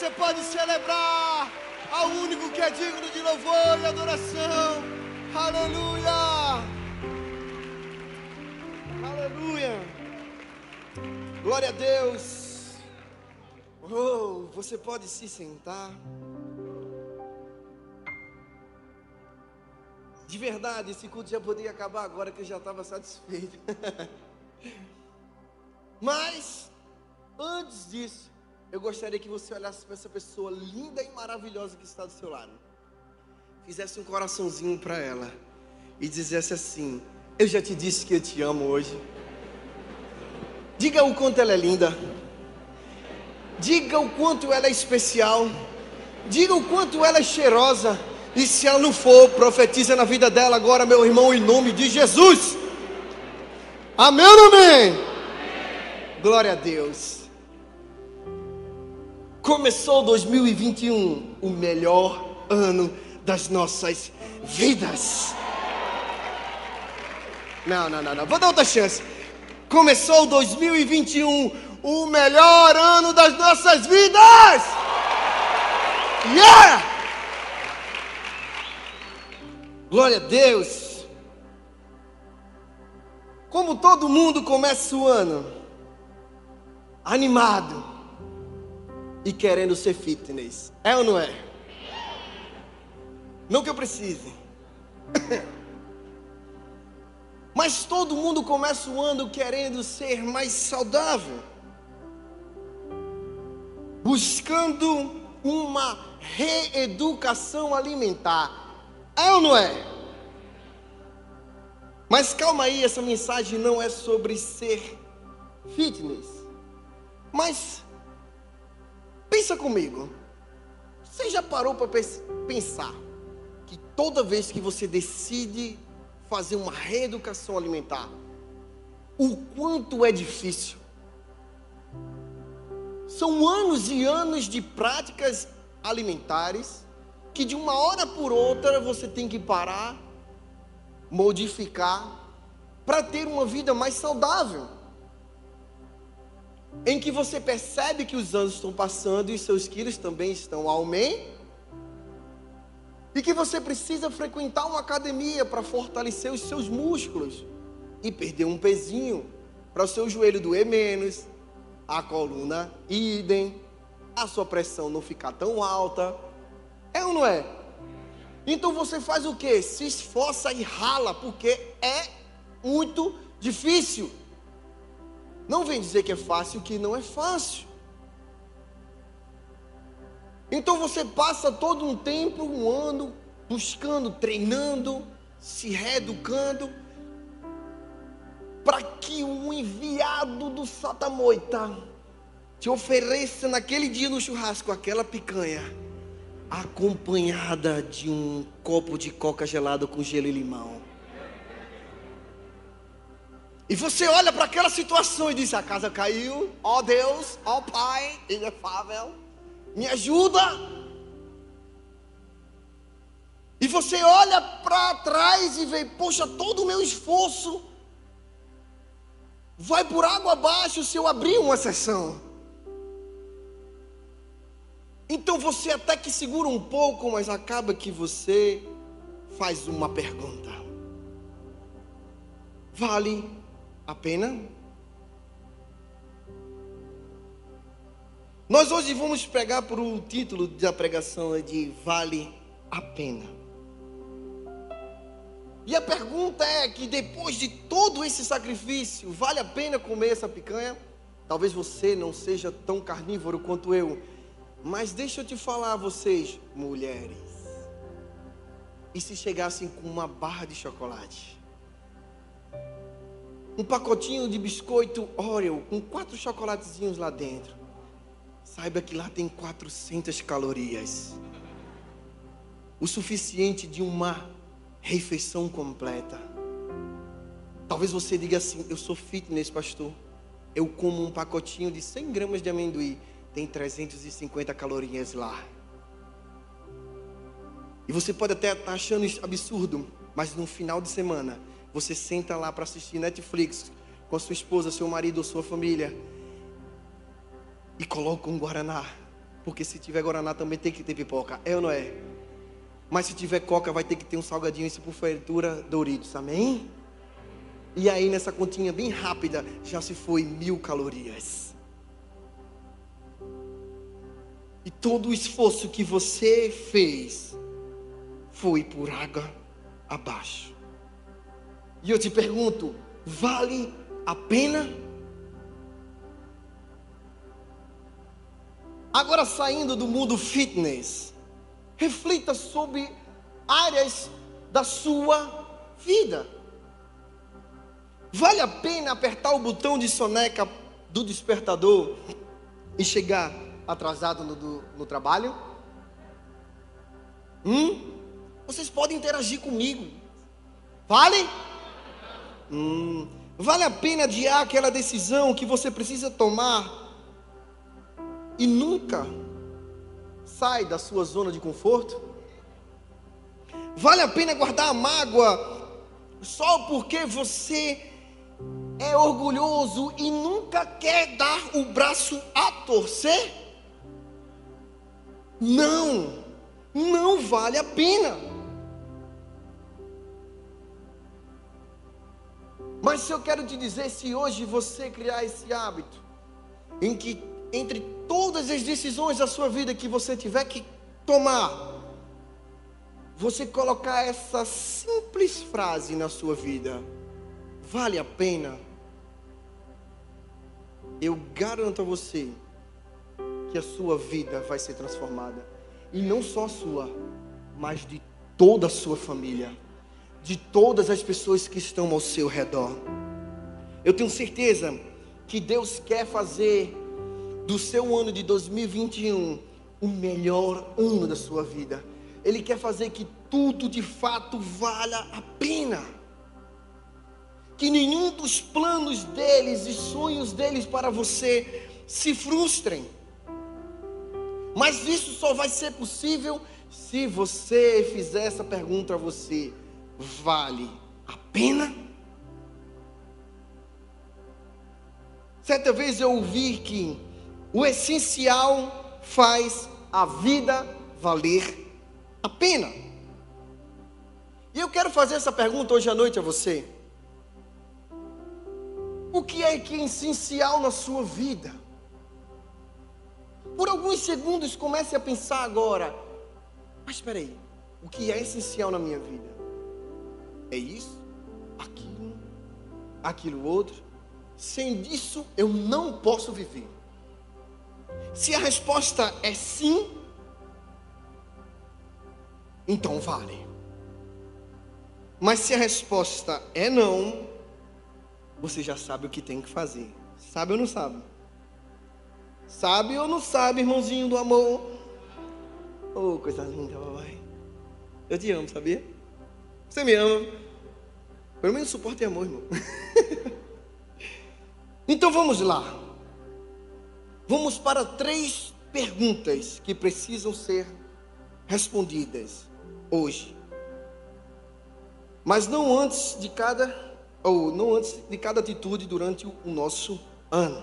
você pode celebrar ao único que é digno de louvor e adoração. Aleluia! Aleluia! Glória a Deus! Oh, você pode se sentar. De verdade, esse culto já poderia acabar agora que eu já estava satisfeito. Mas, antes disso, eu gostaria que você olhasse para essa pessoa linda e maravilhosa que está do seu lado. Fizesse um coraçãozinho para ela e dissesse assim: Eu já te disse que eu te amo hoje. Diga o quanto ela é linda. Diga o quanto ela é especial. Diga o quanto ela é cheirosa. E se ela não for, profetiza na vida dela agora, meu irmão, em nome de Jesus. Amém ou amém? amém? Glória a Deus. Começou 2021, o melhor ano das nossas vidas. Não, não, não, não. Vou dar outra chance. Começou 2021, o melhor ano das nossas vidas. Yeah! Glória a Deus. Como todo mundo começa o ano animado e querendo ser fitness. É ou não é? Não que eu precise. Mas todo mundo começa o ano querendo ser mais saudável, buscando uma reeducação alimentar. É ou não é? Mas calma aí, essa mensagem não é sobre ser fitness. Mas pensa comigo. Você já parou para pensar que toda vez que você decide fazer uma reeducação alimentar, o quanto é difícil? São anos e anos de práticas alimentares que de uma hora por outra você tem que parar, modificar para ter uma vida mais saudável. Em que você percebe que os anos estão passando e seus quilos também estão aumentando. E que você precisa frequentar uma academia para fortalecer os seus músculos e perder um pezinho para o seu joelho doer menos, a coluna idem, a sua pressão não ficar tão alta. É ou não é? Então você faz o que? Se esforça e rala, porque é muito difícil. Não vem dizer que é fácil, que não é fácil. Então você passa todo um tempo, um ano, buscando, treinando, se reeducando, para que o enviado do Satamoita te ofereça naquele dia no churrasco aquela picanha, acompanhada de um copo de coca gelado com gelo e limão. E você olha para aquela situação e diz: a casa caiu, ó oh Deus, ó oh Pai inefável, me ajuda. E você olha para trás e vê: poxa, todo o meu esforço vai por água abaixo se eu abrir uma sessão. Então você até que segura um pouco, mas acaba que você faz uma pergunta: vale a pena? Nós hoje vamos pegar por o título da pregação de Vale a Pena. E a pergunta é que depois de todo esse sacrifício, vale a pena comer essa picanha? Talvez você não seja tão carnívoro quanto eu, mas deixa eu te falar vocês, mulheres. E se chegassem com uma barra de chocolate? Um pacotinho de biscoito Oreo com quatro chocolatezinhos lá dentro. Saiba que lá tem 400 calorias. O suficiente de uma refeição completa. Talvez você diga assim: Eu sou fitness, pastor. Eu como um pacotinho de 100 gramas de amendoim. Tem 350 calorias lá. E você pode até estar achando isso absurdo, mas no final de semana você senta lá para assistir Netflix com a sua esposa, seu marido ou sua família e coloca um guaraná, Porque se tiver Guaraná também tem que ter pipoca. É ou não é? Mas se tiver coca, vai ter que ter um salgadinho e se por fritura, Doritos. Amém? E aí, nessa continha bem rápida, já se foi mil calorias. E todo o esforço que você fez foi por água abaixo. E eu te pergunto: vale a pena? Agora, saindo do mundo fitness, reflita sobre áreas da sua vida. Vale a pena apertar o botão de soneca do despertador e chegar atrasado no, do, no trabalho? Hum? Vocês podem interagir comigo. Vale? Hum. Vale a pena adiar aquela decisão que você precisa tomar e nunca sai da sua zona de conforto? Vale a pena guardar a mágoa só porque você é orgulhoso e nunca quer dar o braço a torcer? Não, não vale a pena. Mas se eu quero te dizer, se hoje você criar esse hábito, em que entre todas as decisões da sua vida que você tiver que tomar, você colocar essa simples frase na sua vida, vale a pena? Eu garanto a você que a sua vida vai ser transformada. E não só a sua, mas de toda a sua família, de todas as pessoas que estão ao seu redor. Eu tenho certeza que Deus quer fazer do seu ano de 2021 o melhor ano da sua vida. Ele quer fazer que tudo de fato valha a pena. Que nenhum dos planos deles e sonhos deles para você se frustrem. Mas isso só vai ser possível se você fizer essa pergunta a você: vale a pena? Certa vez eu ouvi que o essencial faz a vida valer a pena. E eu quero fazer essa pergunta hoje à noite a você. O que é que é essencial na sua vida? Por alguns segundos comece a pensar agora. Mas espera aí, o que é essencial na minha vida? É isso? Aquilo? Aquilo outro? Sem disso eu não posso viver. Se a resposta é sim, então vale. Mas se a resposta é não, você já sabe o que tem que fazer. Sabe ou não sabe? Sabe ou não sabe, irmãozinho do amor? Oh, coisa linda, papai. Eu te amo, sabia? Você me ama. Pelo menos suporte e amor, irmão. então vamos lá. Vamos para três perguntas que precisam ser respondidas hoje. Mas não antes de cada ou não antes de cada atitude durante o nosso ano.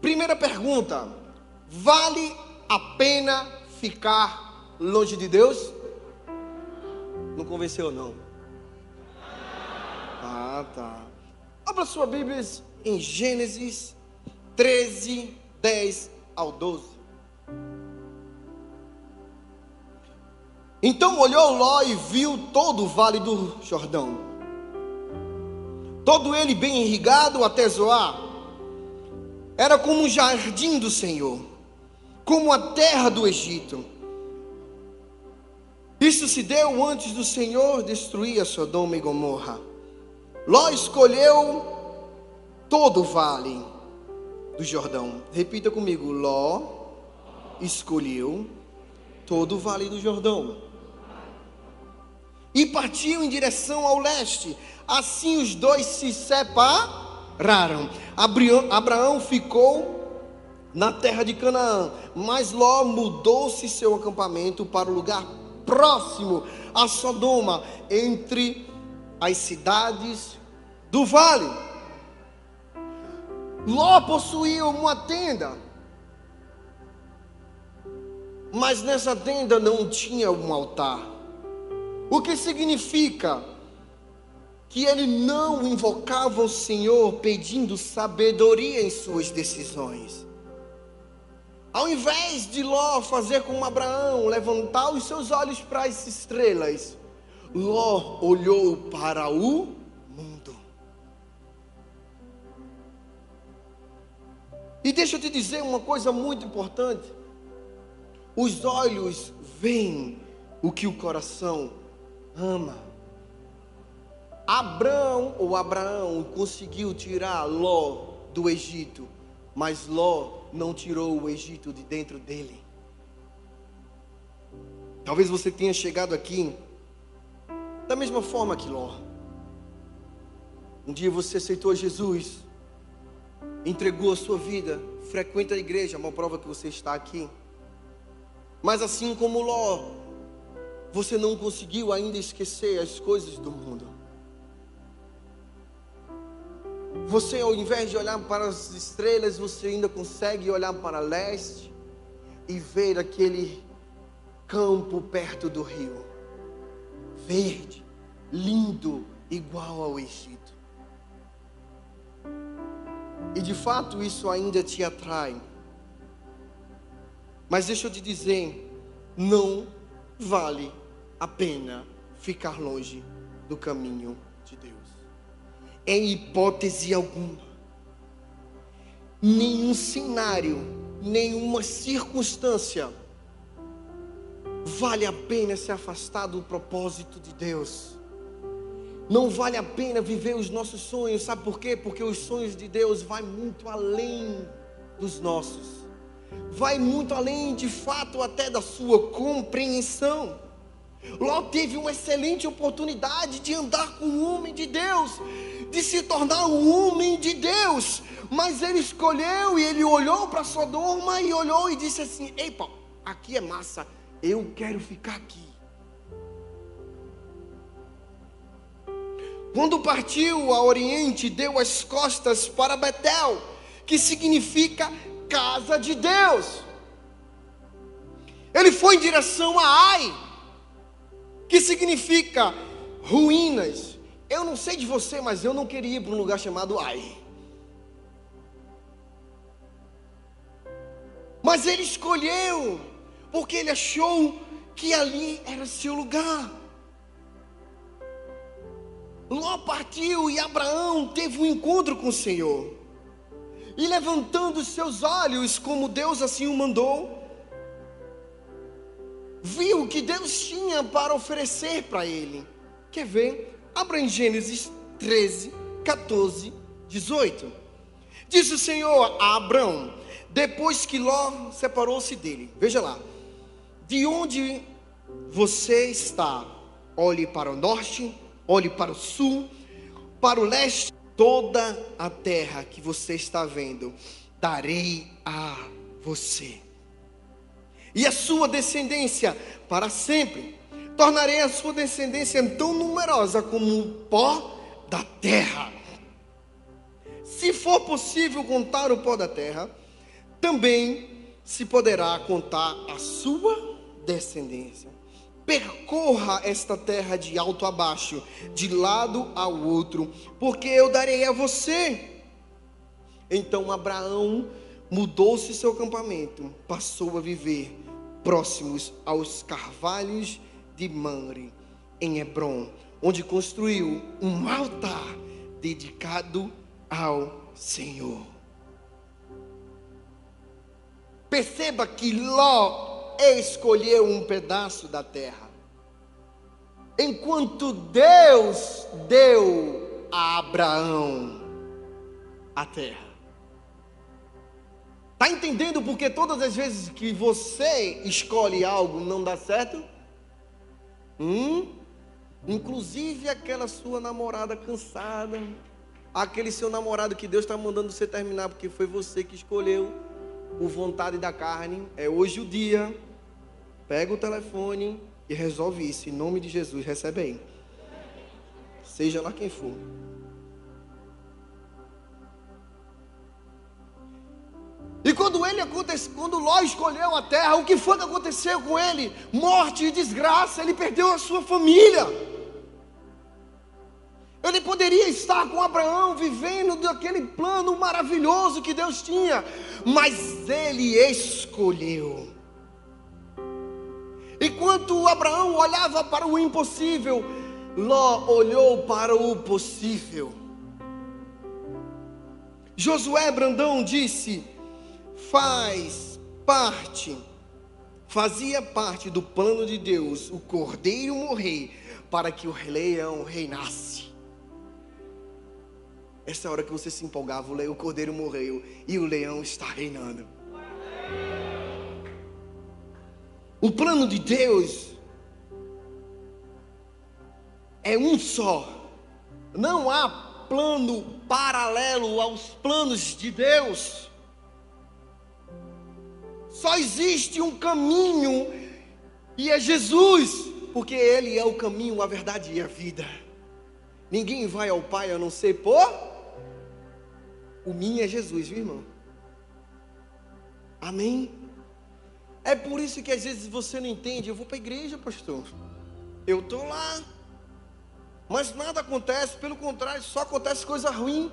Primeira pergunta: vale a pena ficar longe de Deus? Não convenceu não. Ah, tá. Abra sua Bíblia em Gênesis 13, 10 ao 12. Então olhou Ló e viu todo o vale do Jordão, todo ele bem irrigado até Zoar, era como um jardim do Senhor, como a terra do Egito. Isso se deu antes do Senhor destruir a Sodoma e Gomorra. Ló escolheu todo o vale do Jordão. Repita comigo: Ló escolheu todo o vale do Jordão. E partiu em direção ao leste. Assim os dois se separaram. Abraão ficou na terra de Canaã, mas Ló mudou-se seu acampamento para o lugar próximo a Sodoma, entre as cidades do vale. Ló possuía uma tenda, mas nessa tenda não tinha um altar. O que significa que ele não invocava o Senhor pedindo sabedoria em suas decisões. Ao invés de Ló fazer como Abraão, levantar os seus olhos para as estrelas, Ló olhou para o mundo. E deixa eu te dizer uma coisa muito importante. Os olhos veem o que o coração ama. Abraão ou Abraão conseguiu tirar Ló do Egito, mas Ló não tirou o Egito de dentro dele. Talvez você tenha chegado aqui da mesma forma que Ló. Um dia você aceitou Jesus, entregou a sua vida, frequenta a igreja, é uma prova que você está aqui. Mas assim como Ló, você não conseguiu ainda esquecer as coisas do mundo. Você, ao invés de olhar para as estrelas, você ainda consegue olhar para leste e ver aquele campo perto do rio, verde, lindo, igual ao Egito. E de fato isso ainda te atrai. Mas deixa eu te dizer, não vale a pena ficar longe do caminho de Deus. Em hipótese alguma. Nenhum cenário, nenhuma circunstância vale a pena se afastar do propósito de Deus. Não vale a pena viver os nossos sonhos, sabe por quê? Porque os sonhos de Deus vai muito além dos nossos. Vai muito além, de fato, até da sua compreensão. Ló teve uma excelente oportunidade de andar com um homem de Deus, de se tornar um homem de Deus, mas ele escolheu e ele olhou para Sodoma e olhou e disse assim: Epa, aqui é massa, eu quero ficar aqui. Quando partiu a Oriente, deu as costas para Betel, que significa casa de Deus. Ele foi em direção a Ai que significa ruínas. Eu não sei de você, mas eu não queria ir para um lugar chamado Ai. Mas ele escolheu, porque ele achou que ali era seu lugar. Ló partiu e Abraão teve um encontro com o Senhor. E levantando seus olhos, como Deus assim o mandou, viu que Deus tinha para oferecer para ele. Quer ver? Abra em Gênesis 13, 14, 18. Diz o Senhor a Abraão, depois que Ló separou-se dele, veja lá, de onde você está, olhe para o norte, olhe para o sul, para o leste, toda a terra que você está vendo, darei a você. E a sua descendência para sempre. Tornarei a sua descendência tão numerosa como o pó da terra. Se for possível contar o pó da terra, também se poderá contar a sua descendência. Percorra esta terra de alto a baixo, de lado ao outro, porque eu darei a você. Então Abraão mudou-se seu acampamento, passou a viver próximos aos carvalhos de Manre, em Hebron, onde construiu um altar dedicado ao Senhor. Perceba que Ló escolheu um pedaço da terra, enquanto Deus deu a Abraão a terra. Está entendendo porque todas as vezes que você escolhe algo não dá certo? Hum? Inclusive aquela sua namorada cansada, aquele seu namorado que Deus está mandando você terminar porque foi você que escolheu por vontade da carne. É hoje o dia. Pega o telefone e resolve isso. Em nome de Jesus, recebe aí. Seja lá quem for. E quando ele aconteceu, quando Ló escolheu a terra, o que foi que aconteceu com ele? Morte e desgraça, ele perdeu a sua família. Ele poderia estar com Abraão vivendo daquele plano maravilhoso que Deus tinha, mas ele escolheu. Enquanto Abraão olhava para o impossível, Ló olhou para o possível. Josué Brandão disse: faz parte, fazia parte do plano de Deus o cordeiro morrer para que o leão reinasse. Essa hora que você se empolgava, o cordeiro morreu e o leão está reinando. O plano de Deus é um só. Não há plano paralelo aos planos de Deus. Só existe um caminho e é Jesus, porque Ele é o caminho, a verdade e a vida. Ninguém vai ao Pai a não ser por o mim é Jesus, viu, irmão? Amém? É por isso que às vezes você não entende. Eu vou para a igreja, pastor. Eu estou lá. Mas nada acontece, pelo contrário, só acontece coisa ruim.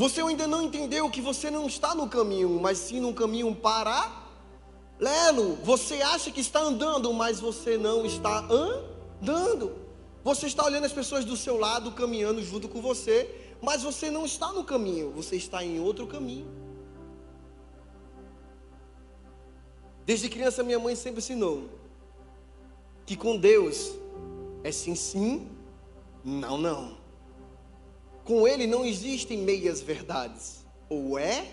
Você ainda não entendeu que você não está no caminho, mas sim no caminho paralelo. Você acha que está andando, mas você não está andando. Você está olhando as pessoas do seu lado caminhando junto com você, mas você não está no caminho, você está em outro caminho. Desde criança, minha mãe sempre ensinou que com Deus é sim, sim, não, não. Com Ele não existem meias verdades. Ou é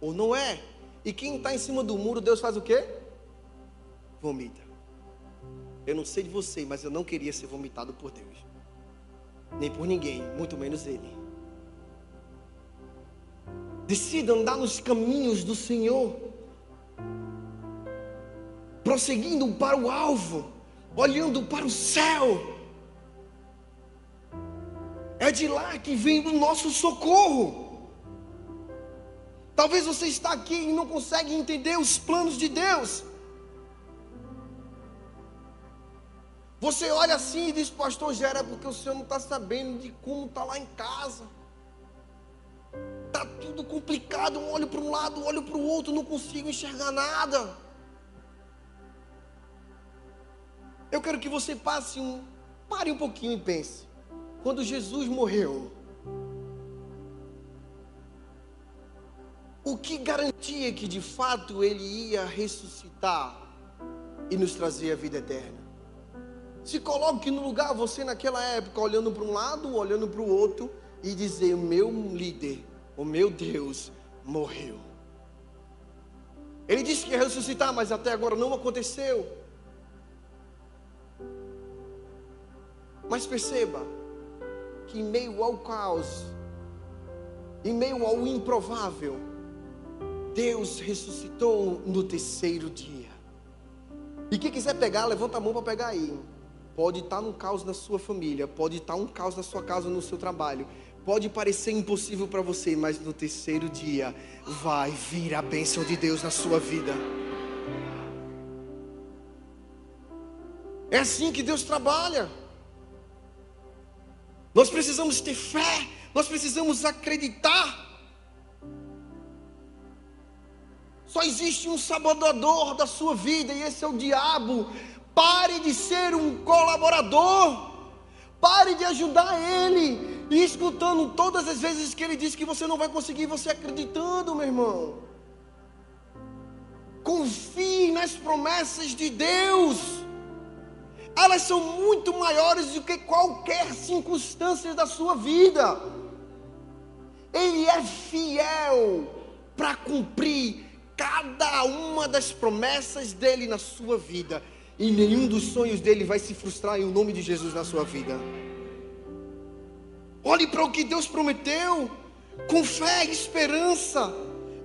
ou não é. E quem está em cima do muro, Deus faz o quê? Vomita. Eu não sei de você, mas eu não queria ser vomitado por Deus. Nem por ninguém, muito menos Ele. Decida andar nos caminhos do Senhor, prosseguindo para o alvo, olhando para o céu. É de lá que vem o nosso socorro. Talvez você está aqui e não consegue entender os planos de Deus. Você olha assim e diz, pastor Gera, é porque o senhor não está sabendo de como está lá em casa. Está tudo complicado. Eu olho para um lado, olho para o outro, não consigo enxergar nada. Eu quero que você passe um. Pare um pouquinho e pense. Quando Jesus morreu, o que garantia que de fato ele ia ressuscitar e nos trazer a vida eterna? Se coloque no lugar, você naquela época, olhando para um lado, olhando para o outro, e dizer: Meu líder o meu Deus morreu. Ele disse que ia ressuscitar, mas até agora não aconteceu. Mas perceba que em meio ao caos, em meio ao improvável, Deus ressuscitou no terceiro dia. E quem quiser pegar, levanta a mão para pegar aí. Pode estar um caos na sua família, pode estar um caos na sua casa, no seu trabalho, Pode parecer impossível para você, mas no terceiro dia vai vir a bênção de Deus na sua vida. É assim que Deus trabalha. Nós precisamos ter fé, nós precisamos acreditar. Só existe um sabotador da sua vida e esse é o diabo. Pare de ser um colaborador. Pare de ajudar ele e escutando todas as vezes que ele diz que você não vai conseguir, você acreditando, meu irmão. Confie nas promessas de Deus. Elas são muito maiores do que qualquer circunstância da sua vida. Ele é fiel para cumprir cada uma das promessas dele na sua vida. E nenhum dos sonhos dele vai se frustrar em o nome de Jesus na sua vida. Olhe para o que Deus prometeu, com fé e esperança.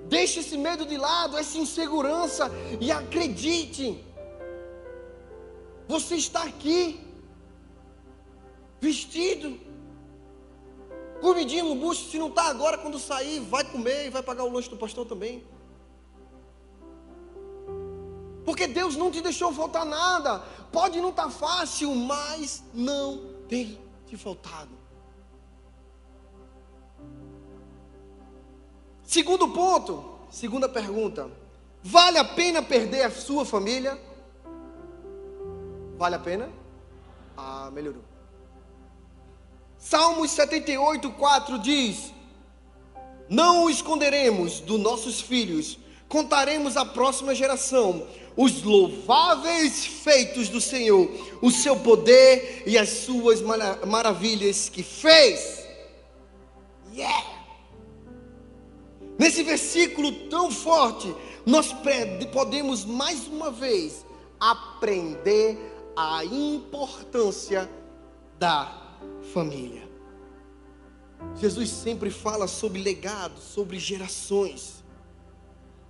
Deixe esse medo de lado, essa insegurança e acredite. Você está aqui, vestido, Comidinha no bucho, se não está agora, quando sair, vai comer e vai pagar o lanche do pastor também. Porque Deus não te deixou faltar nada. Pode não estar tá fácil, mas não tem te faltado. Segundo ponto, segunda pergunta: vale a pena perder a sua família? Vale a pena? Ah, melhorou. Salmos 78, 4 diz: Não o esconderemos dos nossos filhos, contaremos à próxima geração os louváveis feitos do Senhor, o seu poder e as suas maravilhas que fez. Yeah! Nesse versículo tão forte, nós podemos mais uma vez aprender a importância da família. Jesus sempre fala sobre legado, sobre gerações.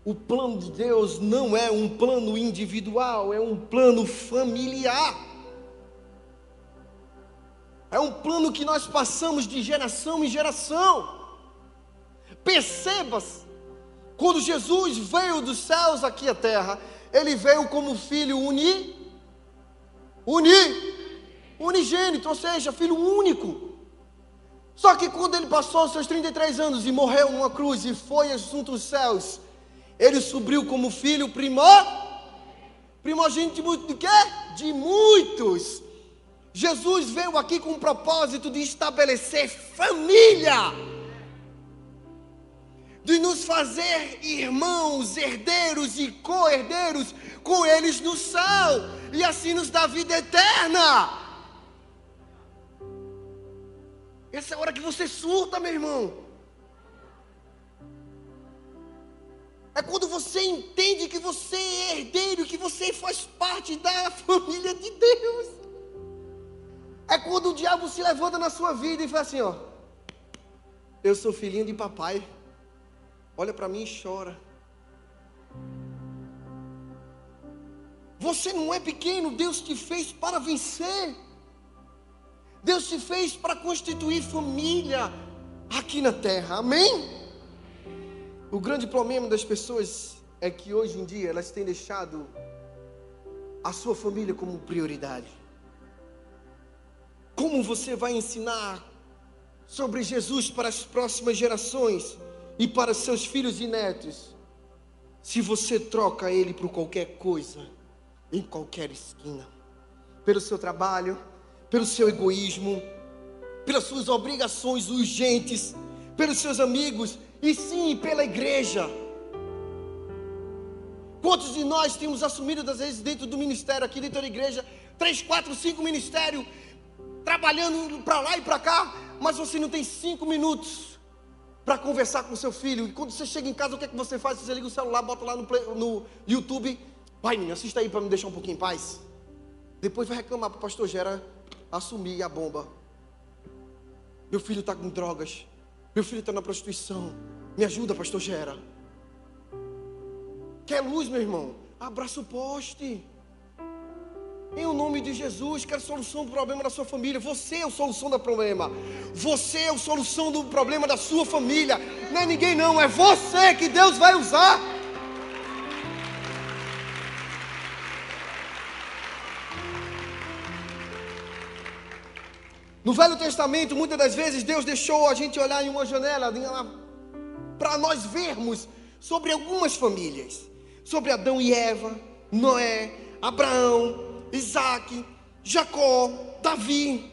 O plano de Deus não é um plano individual, é um plano familiar. É um plano que nós passamos de geração em geração. Perceba, quando Jesus veio dos céus aqui à terra, ele veio como filho uni, uni, unigênito, ou seja, filho único. Só que quando ele passou seus 33 anos e morreu numa cruz e foi assunto aos céus, ele subiu como filho primor, primogênito de de quê? De muitos. Jesus veio aqui com o propósito de estabelecer família, de nos fazer irmãos, herdeiros e co-herdeiros com eles no céu, e assim nos dar vida eterna. Essa é a hora que você surta, meu irmão. É quando você entende que você é herdeiro, que você faz parte da família de Deus. É quando o diabo se levanta na sua vida e fala assim: ó, eu sou filhinho de papai. Olha para mim e chora. Você não é pequeno, Deus te fez para vencer. Deus te fez para constituir família aqui na terra. Amém? O grande problema das pessoas é que hoje em dia elas têm deixado a sua família como prioridade. Como você vai ensinar sobre Jesus para as próximas gerações e para seus filhos e netos, se você troca ele por qualquer coisa, em qualquer esquina, pelo seu trabalho, pelo seu egoísmo, pelas suas obrigações urgentes, pelos seus amigos, e sim pela igreja. Quantos de nós temos assumido, às vezes, dentro do ministério, aqui dentro da igreja, três, quatro, cinco ministérios, trabalhando para lá e para cá, mas você não tem cinco minutos para conversar com seu filho. E quando você chega em casa, o que é que você faz? Você liga o celular, bota lá no, play, no YouTube, pai, menino, assista aí para me deixar um pouquinho em paz. Depois vai reclamar para o pastor Gera assumir a bomba. Meu filho está com drogas. Meu filho está na prostituição. Me ajuda, pastor Gera. Quer luz, meu irmão? Abraça o poste. Em o nome de Jesus, quer solução do problema da sua família. Você é a solução do problema. Você é a solução do problema da sua família. Não é ninguém não, é você que Deus vai usar. No Velho Testamento, muitas das vezes, Deus deixou a gente olhar em uma janela para nós vermos sobre algumas famílias: sobre Adão e Eva, Noé, Abraão, Isaac, Jacó, Davi.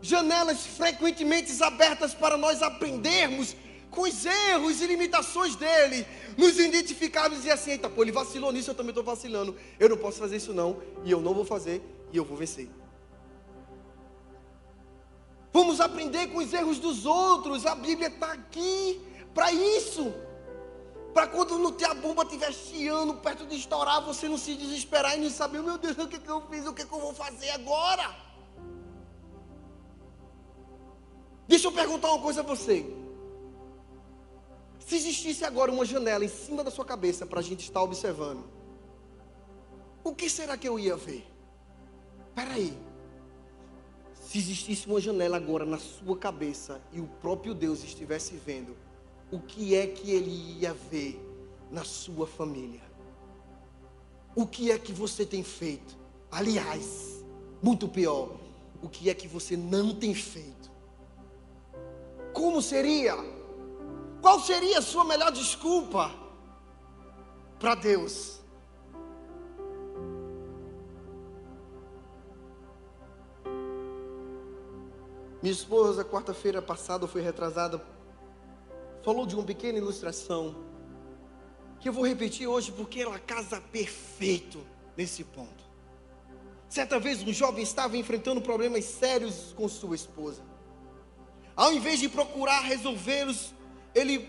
Janelas frequentemente abertas para nós aprendermos com os erros e limitações dele, nos identificarmos e assim: eita, pô, ele vacilou nisso, eu também estou vacilando, eu não posso fazer isso não, e eu não vou fazer, e eu vou vencer. Vamos aprender com os erros dos outros. A Bíblia está aqui para isso. Para quando no a bomba estiver chiando, perto de estourar, você não se desesperar e não saber, meu Deus, o que, que eu fiz, o que, que eu vou fazer agora? Deixa eu perguntar uma coisa a você. Se existisse agora uma janela em cima da sua cabeça para a gente estar observando, o que será que eu ia ver? Espera aí. Se existisse uma janela agora na sua cabeça e o próprio Deus estivesse vendo, o que é que ele ia ver na sua família? O que é que você tem feito? Aliás, muito pior, o que é que você não tem feito? Como seria? Qual seria a sua melhor desculpa para Deus? Minha esposa, quarta-feira passada, foi retrasada, falou de uma pequena ilustração, que eu vou repetir hoje porque ela casa perfeito nesse ponto. Certa vez um jovem estava enfrentando problemas sérios com sua esposa. Ao invés de procurar resolvê-los, ele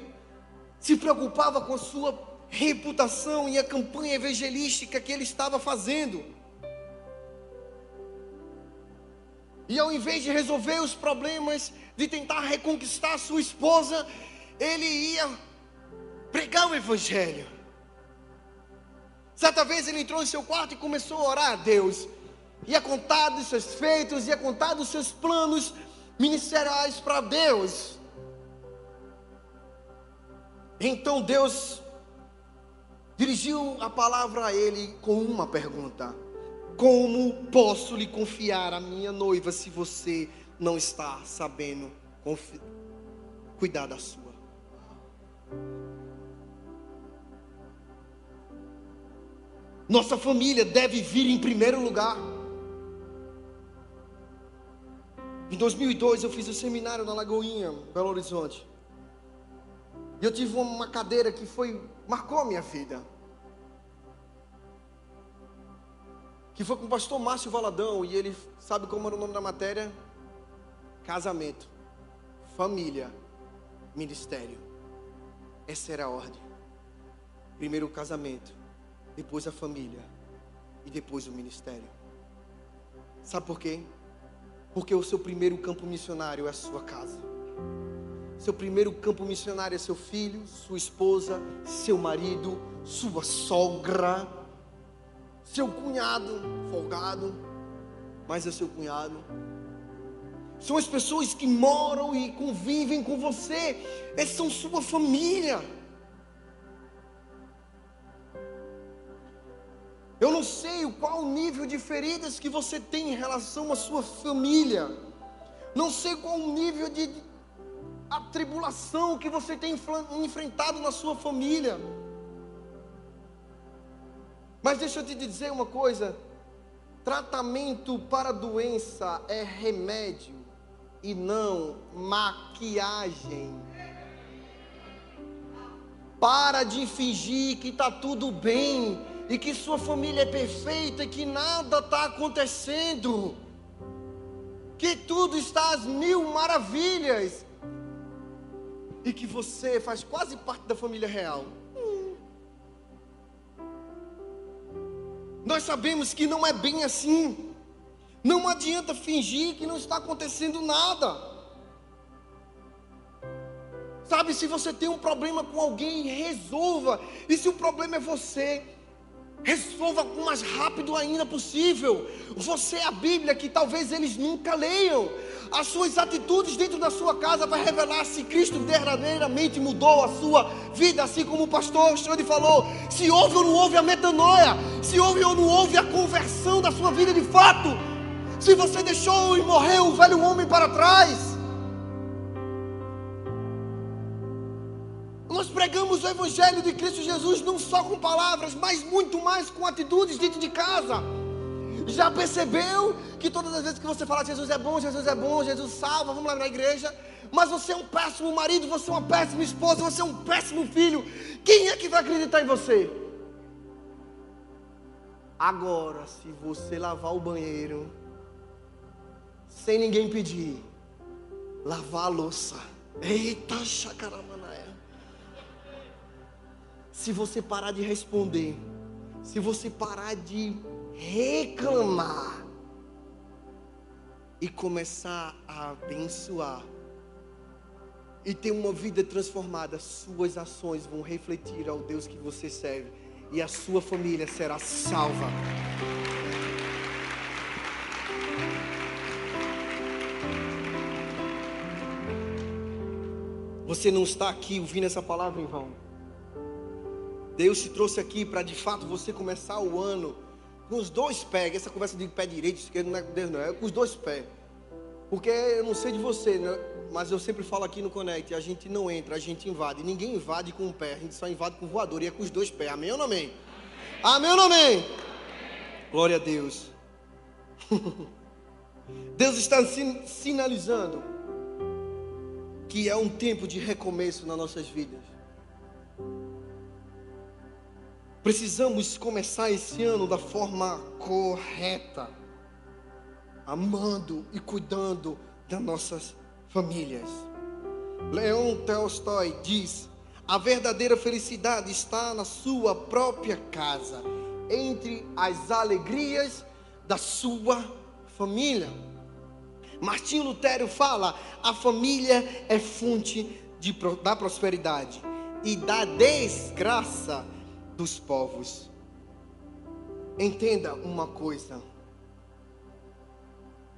se preocupava com a sua reputação e a campanha evangelística que ele estava fazendo. E ao invés de resolver os problemas, de tentar reconquistar sua esposa, ele ia pregar o Evangelho. Certa vez ele entrou em seu quarto e começou a orar a Deus. Ia contar dos seus feitos, ia contar dos seus planos ministeriais para Deus. Então Deus dirigiu a palavra a ele com uma pergunta: como posso lhe confiar a minha noiva se você não está sabendo cuidar da sua? Nossa família deve vir em primeiro lugar. Em 2002 eu fiz o um seminário na Lagoinha, Belo Horizonte. E eu tive uma cadeira que foi marcou a minha vida. Que foi com o pastor Márcio Valadão, e ele sabe como era o nome da matéria? Casamento, família, ministério. Essa era a ordem. Primeiro o casamento, depois a família e depois o ministério. Sabe por quê? Porque o seu primeiro campo missionário é a sua casa. Seu primeiro campo missionário é seu filho, sua esposa, seu marido, sua sogra seu cunhado, folgado, mas é seu cunhado. São as pessoas que moram e convivem com você. Essas são sua família. Eu não sei qual o nível de feridas que você tem em relação à sua família. Não sei qual o nível de atribulação que você tem enfrentado na sua família. Mas deixa eu te dizer uma coisa: tratamento para doença é remédio e não maquiagem. Para de fingir que está tudo bem e que sua família é perfeita e que nada está acontecendo, que tudo está às mil maravilhas e que você faz quase parte da família real. Nós sabemos que não é bem assim. Não adianta fingir que não está acontecendo nada. Sabe, se você tem um problema com alguém, resolva. E se o problema é você, resolva o mais rápido ainda possível. Você é a Bíblia que talvez eles nunca leiam. As suas atitudes dentro da sua casa vai revelar se Cristo verdadeiramente mudou a sua vida, assim como o pastor Xande falou. Se houve ou não houve a metanoia, se houve ou não houve a conversão da sua vida de fato. Se você deixou e morreu o velho homem para trás. Nós pregamos o Evangelho de Cristo Jesus não só com palavras, mas muito mais com atitudes dentro de casa. Já percebeu que todas as vezes que você fala Jesus é bom, Jesus é bom, Jesus salva, vamos lá na igreja, mas você é um péssimo marido, você é uma péssima esposa, você é um péssimo filho, quem é que vai acreditar em você? Agora, se você lavar o banheiro, sem ninguém pedir, lavar a louça, eita chacaramanaia. Se você parar de responder, se você parar de reclamar e começar a abençoar e ter uma vida transformada, suas ações vão refletir ao Deus que você serve e a sua família será salva. Você não está aqui ouvindo essa palavra em vão. Deus te trouxe aqui para de fato você começar o ano com os dois pés. Essa conversa de pé direito, esquerdo não é com Deus, não, é com os dois pés. Porque eu não sei de você, né? mas eu sempre falo aqui no Connect: a gente não entra, a gente invade. Ninguém invade com o pé, a gente só invade com voador e é com os dois pés. Amém ou não amém? Amém ou não amém? Glória a Deus. Deus está sinalizando que é um tempo de recomeço nas nossas vidas. Precisamos começar esse ano da forma correta, amando e cuidando das nossas famílias. Leon Tolstói diz: a verdadeira felicidade está na sua própria casa, entre as alegrias da sua família. Martinho Lutero fala: a família é fonte de, da prosperidade e da desgraça dos povos. Entenda uma coisa: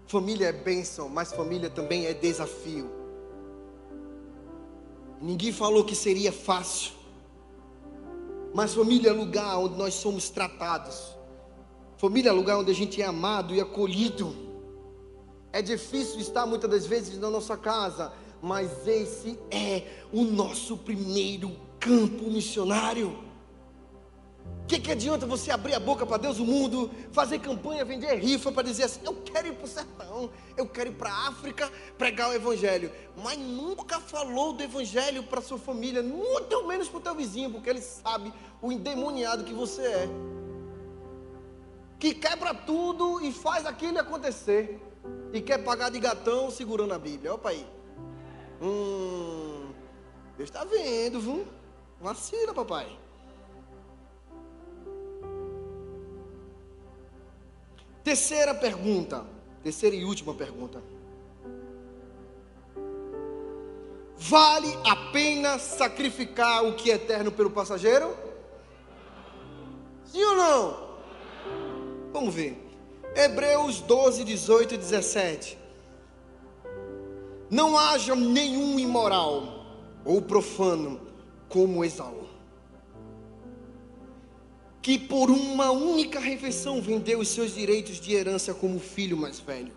família é bênção, mas família também é desafio. Ninguém falou que seria fácil, mas família é lugar onde nós somos tratados, família é lugar onde a gente é amado e acolhido. É difícil estar muitas das vezes na nossa casa, mas esse é o nosso primeiro campo missionário. O que, que adianta você abrir a boca para Deus o mundo, fazer campanha, vender rifa para dizer assim: eu quero ir para o sertão, eu quero ir para a África pregar o Evangelho, mas nunca falou do Evangelho para sua família, muito menos para o teu vizinho, porque ele sabe o endemoniado que você é, que quebra tudo e faz aquilo acontecer e quer pagar de gatão segurando a Bíblia. Opa aí. Hum, Deus está vendo, viu? Vacila, papai. Terceira pergunta. Terceira e última pergunta. Vale a pena sacrificar o que é eterno pelo passageiro? Sim ou não? Vamos ver. Hebreus 12, 18 e 17. Não haja nenhum imoral ou profano como Esaú, que por uma única refeição vendeu os seus direitos de herança como filho mais velho.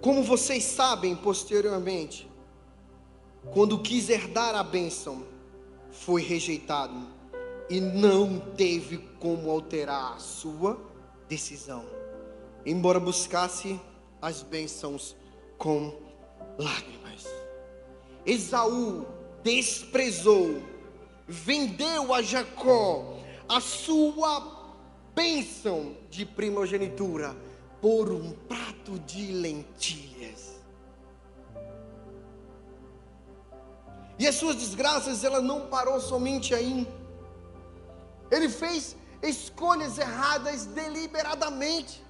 Como vocês sabem, posteriormente, quando quis herdar a bênção, foi rejeitado e não teve como alterar a sua decisão, embora buscasse as bênçãos com lágrimas. Esaú desprezou, vendeu a Jacó a sua bênção de primogenitura por um prato de lentilhas. E as suas desgraças, ela não parou somente aí. Ele fez escolhas erradas deliberadamente,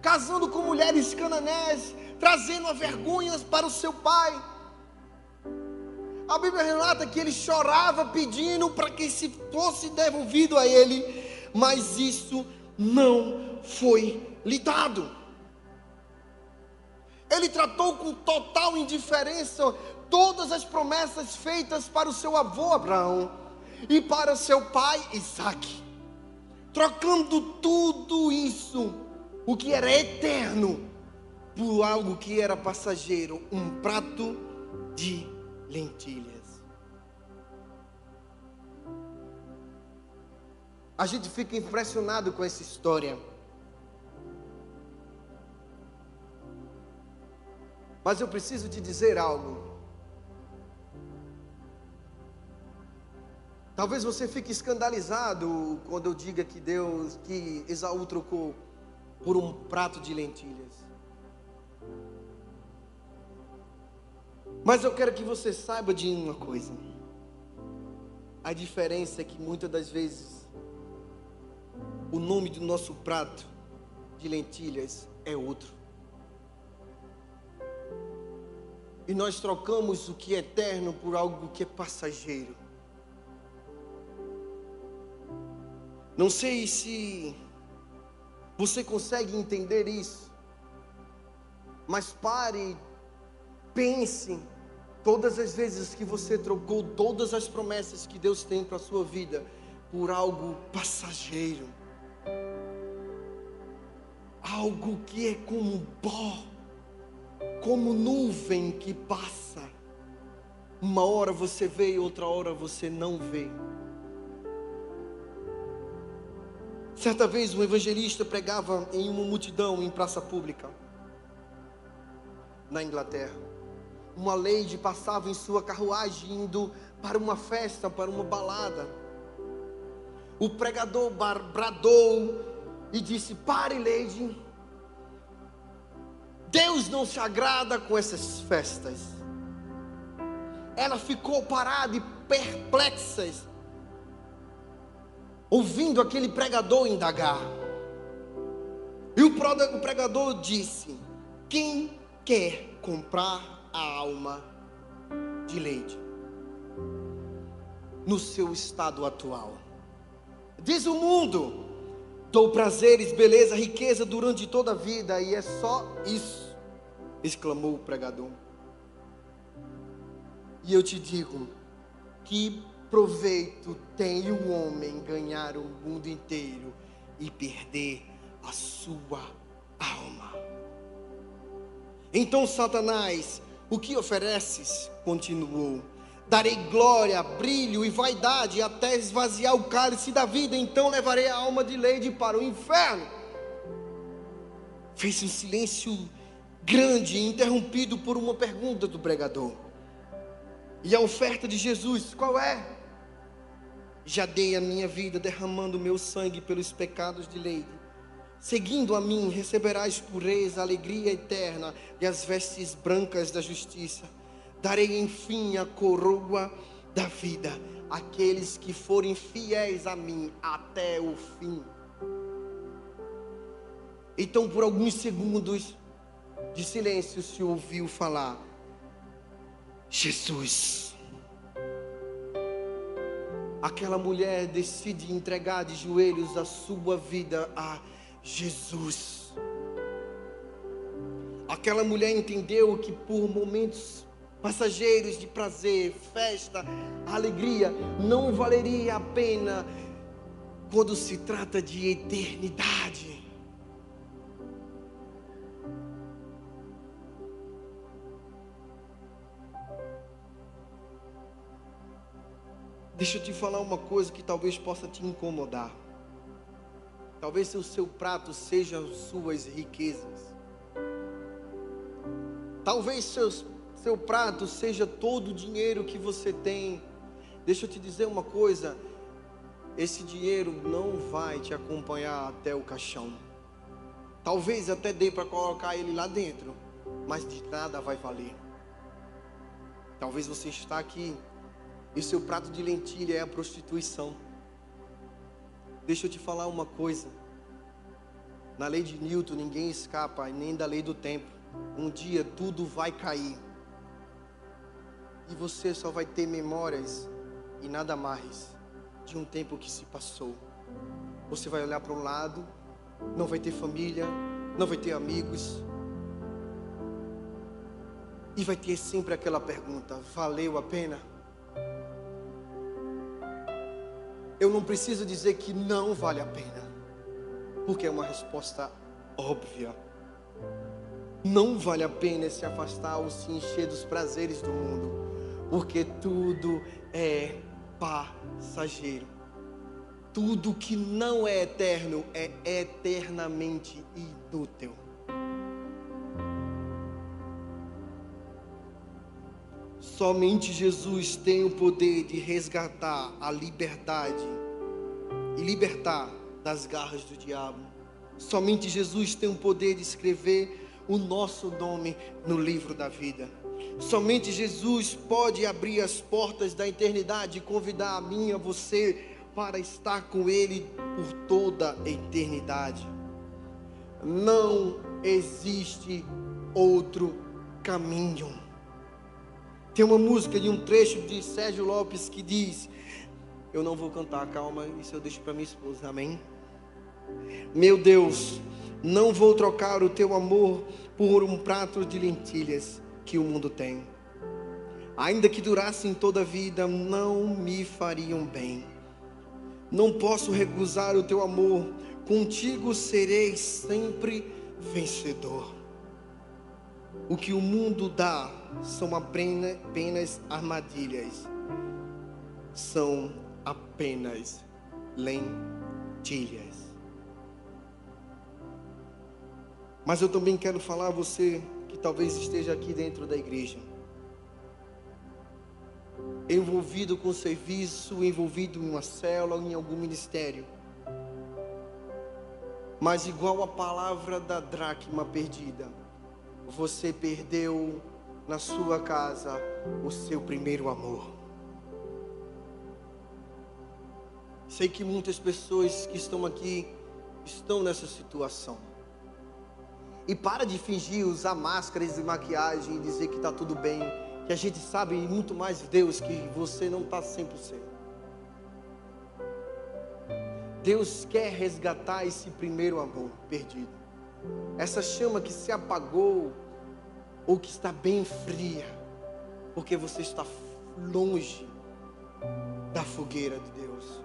casando com mulheres cananés, trazendo a vergonhas para o seu pai. A Bíblia relata que ele chorava pedindo para que se fosse devolvido a ele, mas isso não foi lhe dado. Ele tratou com total indiferença todas as promessas feitas para o seu avô Abraão e para seu pai Isaque trocando tudo isso, o que era eterno, por algo que era passageiro, um prato de lentilhas. A gente fica impressionado com essa história. Mas eu preciso te dizer algo. Talvez você fique escandalizado quando eu diga que Deus, que Esaú trocou por um prato de lentilhas. Mas eu quero que você saiba de uma coisa. A diferença é que muitas das vezes o nome do nosso prato de lentilhas é outro. E nós trocamos o que é eterno por algo que é passageiro. Não sei se você consegue entender isso, mas pare, pense Todas as vezes que você trocou todas as promessas que Deus tem para a sua vida por algo passageiro, algo que é como pó, como nuvem que passa. Uma hora você vê e outra hora você não vê. Certa vez um evangelista pregava em uma multidão em praça pública, na Inglaterra. Uma lady passava em sua carruagem indo para uma festa, para uma balada. O pregador bradou e disse: Pare, lady. Deus não se agrada com essas festas. Ela ficou parada e perplexa ouvindo aquele pregador indagar. E o pregador disse: Quem quer comprar a alma de Leide no seu estado atual? Diz o mundo: dou prazeres, beleza, riqueza durante toda a vida, e é só isso, exclamou o pregador. E eu te digo que proveito tem o homem ganhar o mundo inteiro e perder a sua alma? Então Satanás, o que ofereces? Continuou. Darei glória, brilho e vaidade até esvaziar o cálice da vida, então levarei a alma de Leide para o inferno. Fez um silêncio grande, interrompido por uma pergunta do pregador. E a oferta de Jesus, qual é? Já dei a minha vida derramando meu sangue pelos pecados de Leide. Seguindo a mim, receberás pureza, alegria eterna e as vestes brancas da justiça. Darei enfim a coroa da vida àqueles que forem fiéis a mim até o fim. Então, por alguns segundos de silêncio, se ouviu falar: Jesus aquela mulher decide entregar de joelhos a sua vida a Jesus. Aquela mulher entendeu que por momentos passageiros de prazer, festa, alegria, não valeria a pena quando se trata de eternidade. Deixa eu te falar uma coisa que talvez possa te incomodar. Talvez o seu prato seja suas riquezas. Talvez seus, seu prato seja todo o dinheiro que você tem. Deixa eu te dizer uma coisa: esse dinheiro não vai te acompanhar até o caixão. Talvez até dê para colocar ele lá dentro, mas de nada vai valer. Talvez você está aqui e seu prato de lentilha é a prostituição. Deixa eu te falar uma coisa. Na lei de Newton ninguém escapa, nem da lei do tempo. Um dia tudo vai cair. E você só vai ter memórias e nada mais de um tempo que se passou. Você vai olhar para um lado, não vai ter família, não vai ter amigos. E vai ter sempre aquela pergunta: valeu a pena? Eu não preciso dizer que não vale a pena, porque é uma resposta óbvia. Não vale a pena se afastar ou se encher dos prazeres do mundo, porque tudo é passageiro. Tudo que não é eterno é eternamente inútil. Somente Jesus tem o poder de resgatar a liberdade e libertar das garras do diabo. Somente Jesus tem o poder de escrever o nosso nome no livro da vida. Somente Jesus pode abrir as portas da eternidade e convidar a mim e a você para estar com Ele por toda a eternidade. Não existe outro caminho. Tem uma música de um trecho de Sérgio Lopes que diz: Eu não vou cantar, calma, isso eu deixo para minha esposa, amém? Meu Deus, não vou trocar o teu amor por um prato de lentilhas que o mundo tem. ainda que durassem toda a vida, não me fariam bem. Não posso recusar o teu amor, contigo serei sempre vencedor. O que o mundo dá são apenas armadilhas, são apenas lentilhas. Mas eu também quero falar a você que talvez esteja aqui dentro da igreja, envolvido com serviço, envolvido em uma célula, em algum ministério. Mas igual a palavra da dracma perdida, você perdeu na sua casa o seu primeiro amor. Sei que muitas pessoas que estão aqui estão nessa situação. E para de fingir, usar máscaras e maquiagem e dizer que está tudo bem, que a gente sabe muito mais de Deus que você não está 100%. Deus quer resgatar esse primeiro amor perdido. Essa chama que se apagou ou que está bem fria, porque você está longe da fogueira de Deus.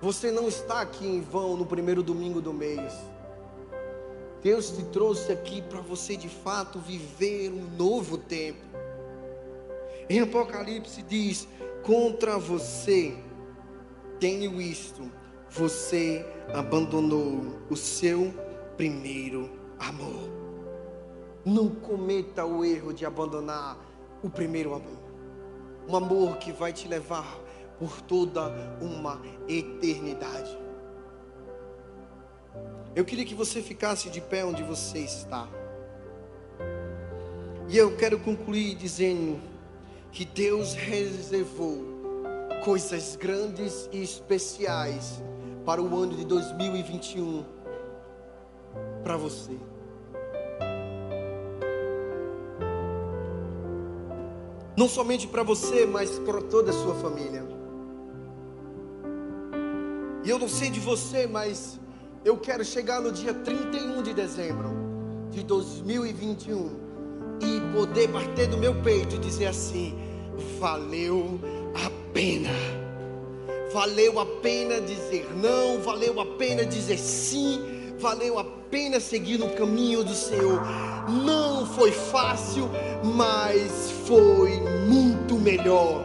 Você não está aqui em vão no primeiro domingo do mês. Deus te trouxe aqui para você de fato viver um novo tempo. Em Apocalipse diz: Contra você tenho isto, você abandonou o seu primeiro amor. Não cometa o erro de abandonar o primeiro amor. Um amor que vai te levar por toda uma eternidade. Eu queria que você ficasse de pé onde você está. E eu quero concluir dizendo que Deus reservou coisas grandes e especiais para o ano de 2021 para você. Não somente para você, mas para toda a sua família. E eu não sei de você, mas eu quero chegar no dia 31 de dezembro de 2021 e poder bater no meu peito e dizer assim: valeu a pena. Valeu a pena dizer não, valeu a pena dizer sim, valeu a pena seguir no caminho do Senhor. Não foi fácil, mas foi muito melhor.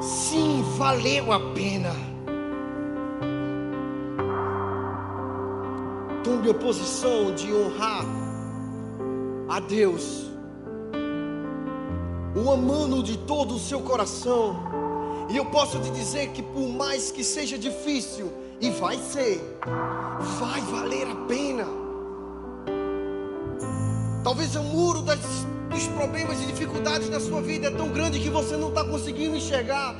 Sim, valeu a pena. tome a posição de honrar a Deus, o amando de todo o seu coração. E eu posso te dizer que por mais que seja difícil, e vai ser, vai valer a pena. Talvez o muro das, dos problemas e dificuldades na sua vida é tão grande que você não está conseguindo enxergar.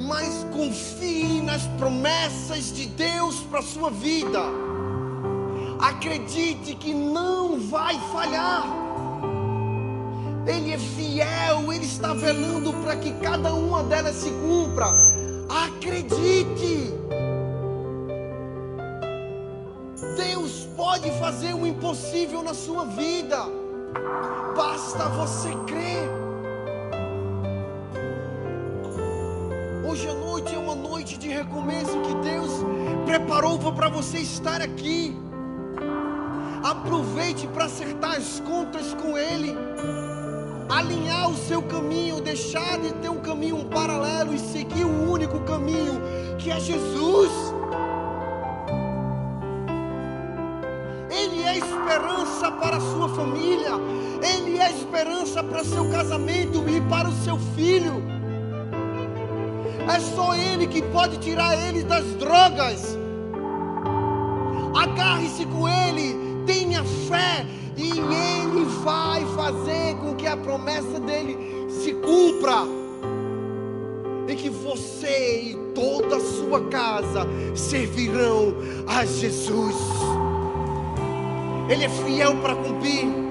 Mas confie nas promessas de Deus para a sua vida. Acredite que não vai falhar. Ele é fiel, Ele está velando para que cada uma delas se cumpra. Acredite. Deus pode fazer o impossível na sua vida. Basta você crer. Hoje à noite é uma noite de recomeço que Deus preparou para você estar aqui. Aproveite para acertar as contas com Ele, alinhar o seu caminho, deixar de ter um caminho paralelo e seguir o único caminho que é Jesus. Para o seu filho. É só Ele que pode tirar ele das drogas. Agarre-se com Ele, tenha fé e Ele vai fazer com que a promessa dele se cumpra. E que você e toda a sua casa servirão a Jesus. Ele é fiel para cumprir.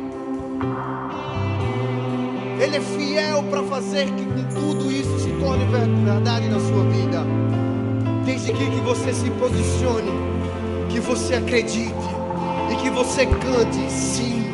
É fiel para fazer que tudo isso se torne verdade na sua vida. Desde que, que você se posicione, que você acredite e que você cante sim